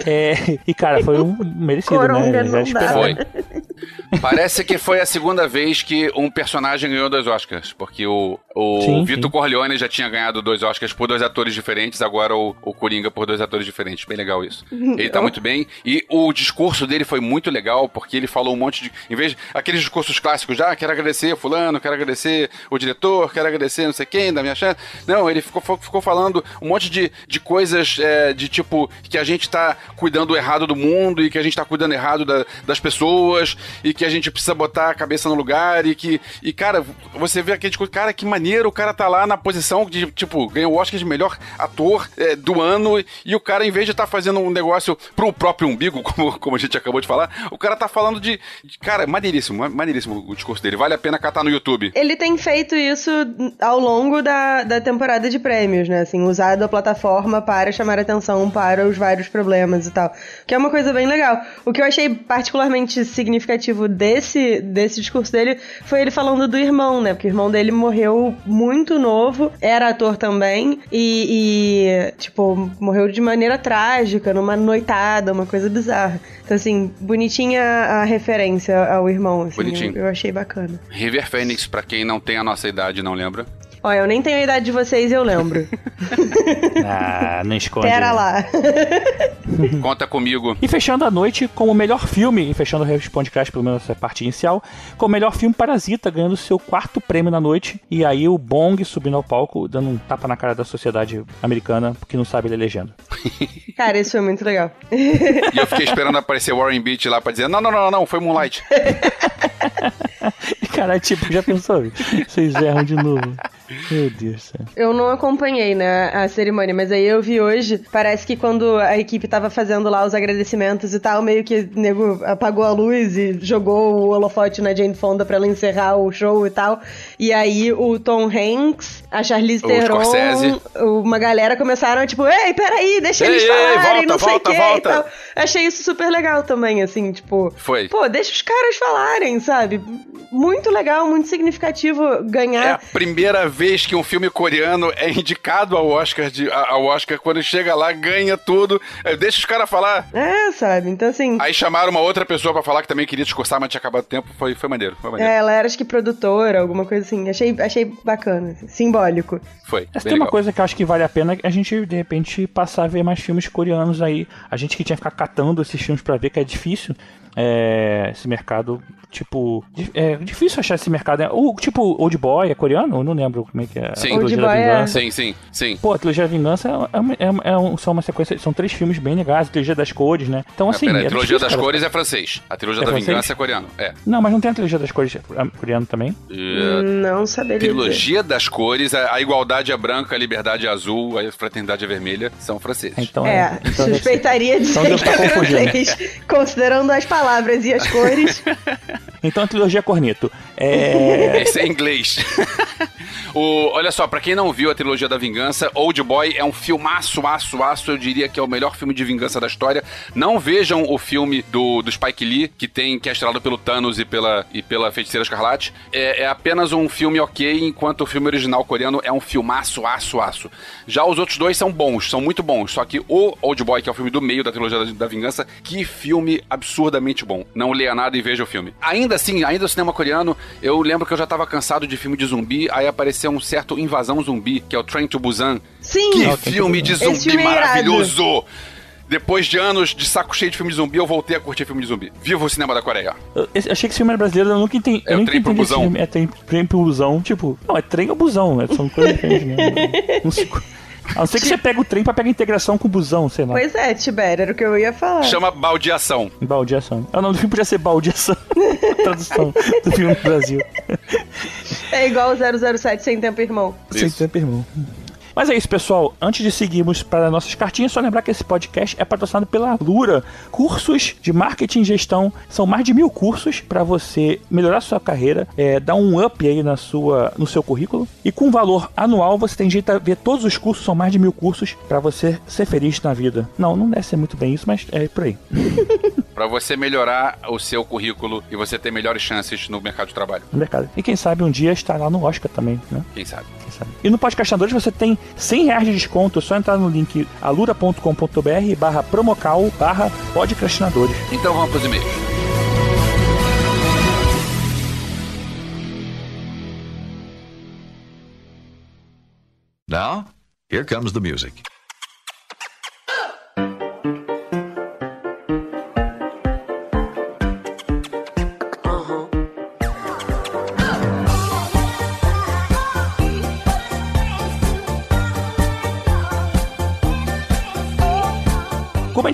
É, e cara, foi um merecido, Coronga né? não dá. Foi. Parece que foi a segunda vez que um personagem ganhou dois Oscars, porque o, o Sim, Vitor sim. Corleone já tinha ganhado dois Oscars por dois atores diferentes, agora o, o Coringa por dois atores diferentes. Bem legal isso. Ele tá muito bem. E o discurso dele foi muito legal, porque ele falou um monte de. Em vez de aqueles discursos clássicos, já ah, quero agradecer Fulano, quero agradecer o diretor, quero agradecer não sei quem, da minha chance. Não, ele ficou, ficou falando um monte de, de coisas é, de tipo que a gente tá cuidando errado do mundo e que a gente tá cuidando errado da- das pessoas e que a gente precisa botar a cabeça no lugar e que. E, cara, você vê aquele tipo, cara, que maneiro, o cara tá lá na posição de, tipo, ganhou o Oscar de melhor ator é, do ano e o cara, em vez de estar fazendo um negócio pro próprio umbigo, como, como a gente acabou de falar, o cara tá falando de. de- cara, maneiríssimo, ma- maneiríssimo o discurso dele. Vale a pena catar no YouTube. Ele tem feito isso ao longo da, da temporada de prêmios, né? Assim, usado a plataforma para chamar atenção para os vários problemas e tal. Que é uma coisa bem legal. O que eu achei particularmente significativo desse, desse discurso dele foi ele falando do irmão, né? Porque o irmão dele morreu muito novo, era ator também, e, e, tipo, morreu de maneira trágica, numa noitada, uma coisa bizarra. Então, assim, bonitinha a referência ao irmão, assim. Bonitinho. Eu, eu achei bacana. River Phoenix, pra quem não tem a nossa idade e não lembra. Olha, eu nem tenho a idade de vocês, eu lembro. Ah, não esconde. Pera lá. Conta comigo. E fechando a noite com o melhor filme, e fechando o Responde Crash, pelo menos essa parte inicial, com o melhor filme Parasita, ganhando seu quarto prêmio na noite. E aí o Bong subindo ao palco, dando um tapa na cara da sociedade americana, que não sabe ler legenda. Cara, isso foi muito legal. E eu fiquei esperando aparecer Warren Beach lá pra dizer: não, não, não, não, foi Moonlight. E cara, tipo, já pensou? Vocês erram de novo. Meu Deus do céu. Eu não acompanhei, né, a cerimônia, mas aí eu vi hoje. Parece que quando a equipe tava fazendo lá os agradecimentos e tal, meio que o nego apagou a luz e jogou o holofote na Jane Fonda pra ela encerrar o show e tal. E aí o Tom Hanks, a Charlize O Theron, Scorsese. uma galera começaram tipo, ei, peraí, deixa Ei, eles ei, falarem, volta, não sei o que volta. e tal. Achei isso super legal também, assim, tipo. Foi. Pô, deixa os caras falarem, sabe? Muito legal, muito significativo É a ganhar. primeira vez que um filme coreano é indicado ao Oscar, de, ao Oscar quando chega lá, ganha tudo. É, Deixa os caras falar. É, sabe? Então, assim. Aí chamaram uma outra pessoa pra falar que também queria discursar, mas tinha acabado o tempo. Foi, foi maneiro, foi maneiro. É, ela era acho que produtora, alguma coisa assim. Achei, achei bacana, assim, simbólico. Foi. Essa tem uma legal. coisa que eu acho que vale a pena a gente, de repente, passar a ver mais filmes coreanos aí. A gente que tinha que ficar catando esses filmes pra ver, que é difícil. É, esse mercado, tipo. É difícil achar esse mercado. né? O, tipo, Old Boy é coreano? Eu não lembro como é que é. Sim. A Trilogia da Old Boy é- Vingança. Sim, sim, sim. Pô, a Trilogia da Vingança é, uma- é, é um- são uma sequência. São três filmes bem legais. A Trilogia das Cores, né? Então, assim. Ah, pera, é a trilogia difícil, das cara. cores é francês. A trilogia É da francês? vingança é coreano. É. Não, mas não tem a Trilogia das Cores é, coreano também? Não saberia. dizer. trilogia das cores, a, a igualdade é branca, a liberdade é azul, a fraternidade é vermelha, são franceses. Então É, Então suspeitaria de Então ser é francês, considerando as palavras e as cores. Então a trilogia Corneto. É. Esse é inglês. o, olha só, pra quem não viu a trilogia da vingança, Old Boy é um filmaço, aço, aço. Eu diria que é o melhor filme de vingança da história. Não vejam o filme do, do Spike Lee, que tem que é estrelado pelo Thanos e pela, e pela Feiticeira Escarlate. É, é apenas um filme ok, enquanto o filme original coreano é um filmaço, aço, aço. Já os outros dois são bons, são muito bons. Só que o Old Boy, que é o filme do meio da trilogia da, da vingança, que filme absurdamente bom. Não leia nada e veja o filme. Ainda assim, ainda o cinema coreano, eu lembro que eu já tava cansado de filme de zumbi, aí apareceu um certo Invasão Zumbi, que é o Train to Busan. Sim, Que Não, tem filme de zumbi filme é maravilhoso! Depois de anos de saco cheio de filme de zumbi, eu voltei a curtir filme de zumbi. Viva o cinema da Coreia! Eu esse- achei que esse filme era brasileiro, eu nunca entendi. É eu o trem pro busão. É trem, trem pro busão. Tipo, não, é trem ou busão. é- São coisas diferentes, né? Não se- A não ser que você pega o trem pra pegar integração com o busão, sei lá. Pois é, Tibério, era o que eu ia falar. Chama baldeação. Baldeação. Ah, O nome do filme podia ser Baldeação. A tradução do filme do Brasil. É igual o 007 sem tempo, irmão. Sem Isso. tempo, irmão. Mas é isso, pessoal. Antes de seguirmos para nossas cartinhas, só lembrar que esse podcast é patrocinado pela Lura. Cursos de marketing e gestão. São mais de mil cursos para você melhorar sua carreira, é, dar um up aí na sua, no seu currículo. E com valor anual, você tem jeito a ver todos os cursos. São mais de mil cursos para você ser feliz na vida. Não, não deve ser muito bem isso, mas é por aí. Pra você melhorar o seu currículo e você ter melhores chances no mercado de trabalho. No mercado. E quem sabe um dia estar lá no Oscar também, né? Quem sabe? Quem sabe? E no Podcastadores você tem 100 reais de desconto. É só entrar no link alura.com.br barra promocal barra podcastinadores. Então vamos pros e-mails. Now, here comes the music.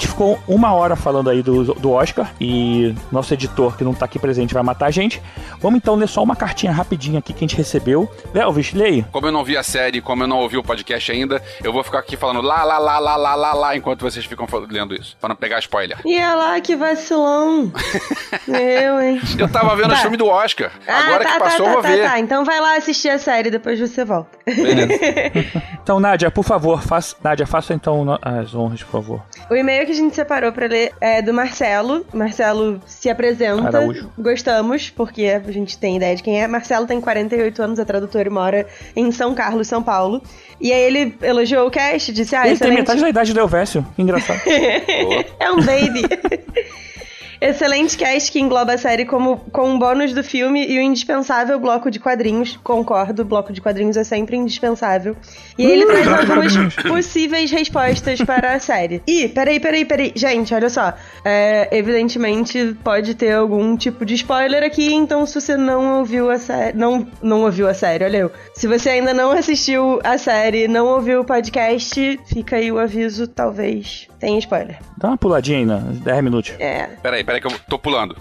Como a gente ficou uma hora falando aí do, do Oscar e nosso editor que não tá aqui presente vai matar a gente, vamos então ler só uma cartinha rapidinha aqui que a gente recebeu. Elvis, leia. Como eu não vi a série, como eu não ouvi o podcast ainda, eu vou ficar aqui falando lá, lá, lá, lá, lá, lá, lá, enquanto vocês ficam lendo isso, pra não pegar spoiler. E olha lá, que vacilão. eu, hein? Eu tava vendo Tá. o filme do Oscar. Agora tá, que passou, tá, eu vou tá, ver. Tá, tá. Então vai lá assistir a série, depois você volta. Beleza. Então, Nádia, por favor, faça, Nádia, faça então as honras, por favor. O e-mail que a gente separou pra ler é do Marcelo. Marcelo se apresenta. Araújo. Gostamos, porque a gente tem ideia de quem é. Marcelo tem 48 anos, é tradutor e mora em São Carlos, São Paulo. E aí ele elogiou o cast, disse: Ah, Ele tem excelente. metade da idade do Elvésio. Que engraçado. é um baby. Excelente cast que engloba a série como, com um bônus do filme e o indispensável bloco de quadrinhos. Concordo, bloco de quadrinhos é sempre indispensável. E aí ele traz de algumas possíveis respostas para a série. Ih, peraí, peraí, peraí. Gente, olha só. É, evidentemente pode ter algum tipo de spoiler aqui, então se você não ouviu a série. Não, não ouviu a série, olha eu. Se você ainda não assistiu a série, não ouviu o podcast, fica aí o aviso, talvez tenha spoiler. Dá uma puladinha aí, né? 10 minutos. É. Peraí, peraí que eu tô pulando.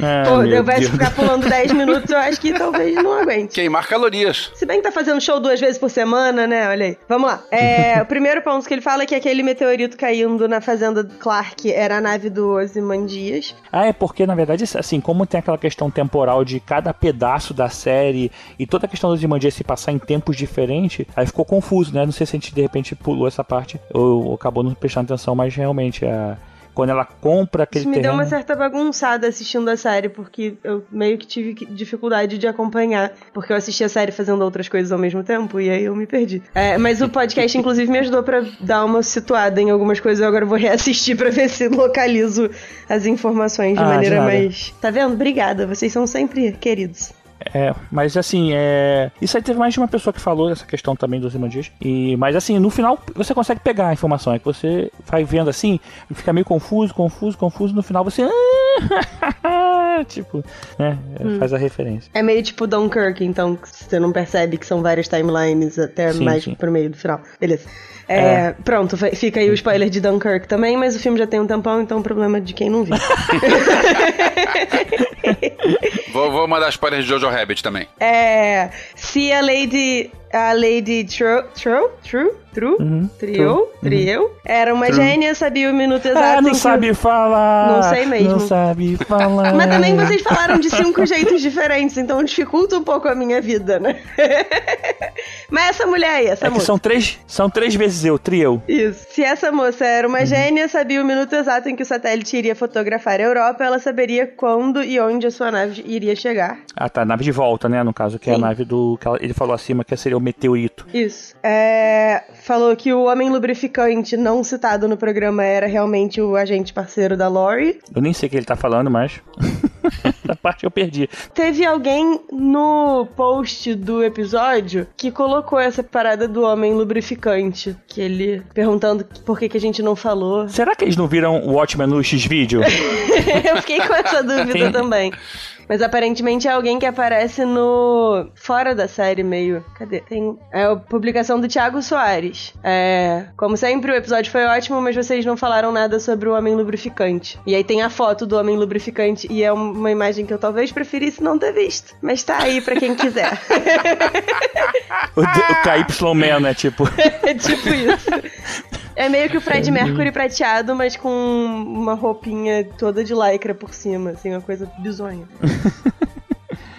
É, Pô, eu vai Deus. ficar pulando 10 minutos, eu acho que talvez não aguente. Queimar calorias. Se bem que tá fazendo show duas vezes por semana, né? Olha aí. Vamos lá. É, o primeiro ponto que ele fala é que aquele meteorito caindo na fazenda do Clark era a nave do Ozymandias. Ah, é porque, na verdade, assim, como tem aquela questão temporal de cada pedaço da série e toda a questão dos Imandias se passar em tempos diferentes, aí ficou confuso, né? Não sei se a gente de repente pulou essa parte ou, ou acabou não prestando atenção, mas realmente a. Quando ela compra aquele Isso me terreno... deu uma certa bagunçada assistindo a série, porque eu meio que tive dificuldade de acompanhar, porque eu assisti a série fazendo outras coisas ao mesmo tempo, e aí eu me perdi. É, mas o podcast, inclusive, me ajudou pra dar uma situada em algumas coisas, eu agora vou reassistir pra ver se localizo as informações de Ah, de maneira nada. mais... Tá vendo? Obrigada, vocês são sempre queridos. É, mas assim, é. Isso aí teve mais de uma pessoa que falou dessa questão também dos Imandias. E, mas assim, no final você consegue pegar a informação. É que você vai vendo assim, fica meio confuso, confuso, confuso. No final você. tipo, né? Hum. Faz a referência. É meio tipo Dunkirk, então você não percebe que são várias timelines até Sim, mais sim. pro meio do final. Beleza. É, Pronto, vai- fica aí o spoiler de Dunkirk também, mas o filme já tem um tampão, então problema de quem não viu. Vou, vou mandar spoiler de Jojo Rabbit também. É, se a Lady. A Lady True. True? True? True? Uhum, Trio? Trio? Era uma gênia, sabia o minuto exato. Ah, em não que o- sabe falar! Não sei mesmo. Não sabe falar. Mas também vocês falaram de cinco jeitos diferentes, então dificulta um pouco a minha vida, né? Mas essa mulher aí, essa É que moça. são três, são três vezes eu, trio. Isso. Se essa moça era Uhum. uma gênia, sabia o minuto exato em que o satélite iria fotografar a Europa, ela saberia quando e onde a sua nave iria chegar. Ah, tá, nave de volta, né? No caso, que é a Sim. nave do. Que ele falou acima que seria o meteorito. Isso. É, falou que o homem lubrificante não citado no programa era realmente o agente parceiro da Lori. Eu nem sei o que ele tá falando, mas. Essa parte eu perdi. Teve alguém no post do episódio que colocou essa parada do homem lubrificante. Que ele perguntando por que, que a gente não falou. Será que eles não viram o Watchmen no X-Vídeo? Eu fiquei com essa dúvida Tem- também. Mas aparentemente é alguém que aparece no. Fora da série, meio. Cadê? Tem. É a publicação do Thiago Soares. É. Como sempre, o episódio foi ótimo, mas vocês não falaram nada sobre o homem lubrificante. E aí tem a foto do homem lubrificante e é uma imagem que eu talvez preferisse não ter visto. Mas tá aí pra quem quiser. o KY Man, né? Tipo. é tipo isso. É meio que o Fred Mercury prateado, mas com uma roupinha toda de lycra por cima, assim, uma coisa bizonha.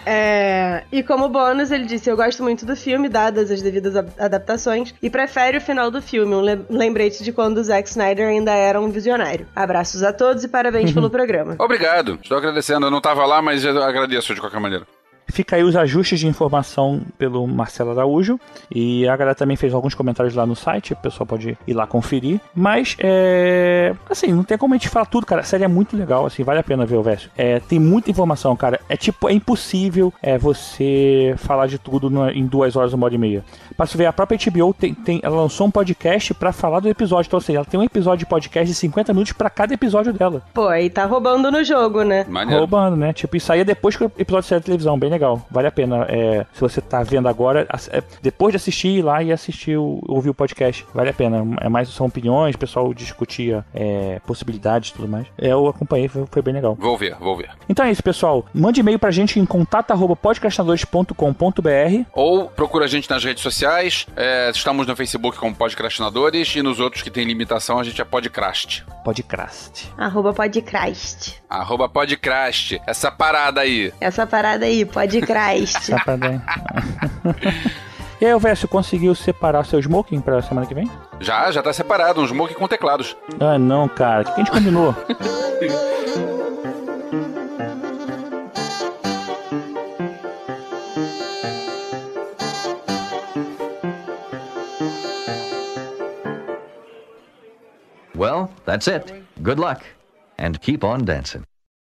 É... E como bônus, ele disse: Eu gosto muito do filme, dadas as devidas adaptações, e prefere o final do filme, um lembrete de quando o Zack Snyder ainda era um visionário. Abraços a todos e parabéns pelo programa. Obrigado, estou agradecendo. Eu não estava lá, mas eu agradeço de qualquer maneira. Fica aí os ajustes de informação pelo Marcelo Araújo. E a galera também fez alguns comentários lá no site, o pessoal pode ir lá conferir. Mas, é. Assim, não tem como a gente falar tudo, cara. A série é muito legal, assim, vale a pena ver o verso. É, tem muita informação, cara. É tipo, é impossível é, você falar de tudo em duas horas, uma hora e meia. Pra você ver, a própria HBO tem, tem, ela lançou um podcast para falar do episódio. Então, assim, ela tem um episódio de podcast de 50 minutos para cada episódio dela. Pô, aí tá roubando no jogo, né? Maneiro. Roubando, né? Tipo, isso aí é depois que o episódio sai da televisão, bem legal. Vale a pena. É, se você tá vendo agora, é, depois de assistir, ir lá e assistir, o, ouvir o podcast. Vale a pena. É mais, são opiniões, o pessoal discutia é, possibilidades e tudo mais. É, eu acompanhei, foi, foi, bem legal. Vou ver, vou ver. Então é isso, pessoal. Mande e-mail pra gente em contato.podcastinadores.com.br ou procura a gente nas redes sociais. É, estamos no Facebook como Podcastinadores e nos outros que tem limitação a gente é Podcrast. Podcrast. Arroba Podcrast. Arroba Podcrast. Essa parada aí. Essa parada aí, Podcrast. Parada aí. E aí, Vécio, conseguiu separar seu smoking pra semana que vem? Já, já tá separado, um smoking com teclados. Ah, não, cara. O que a gente combinou? Well, that's it. Good luck. And keep on dancing.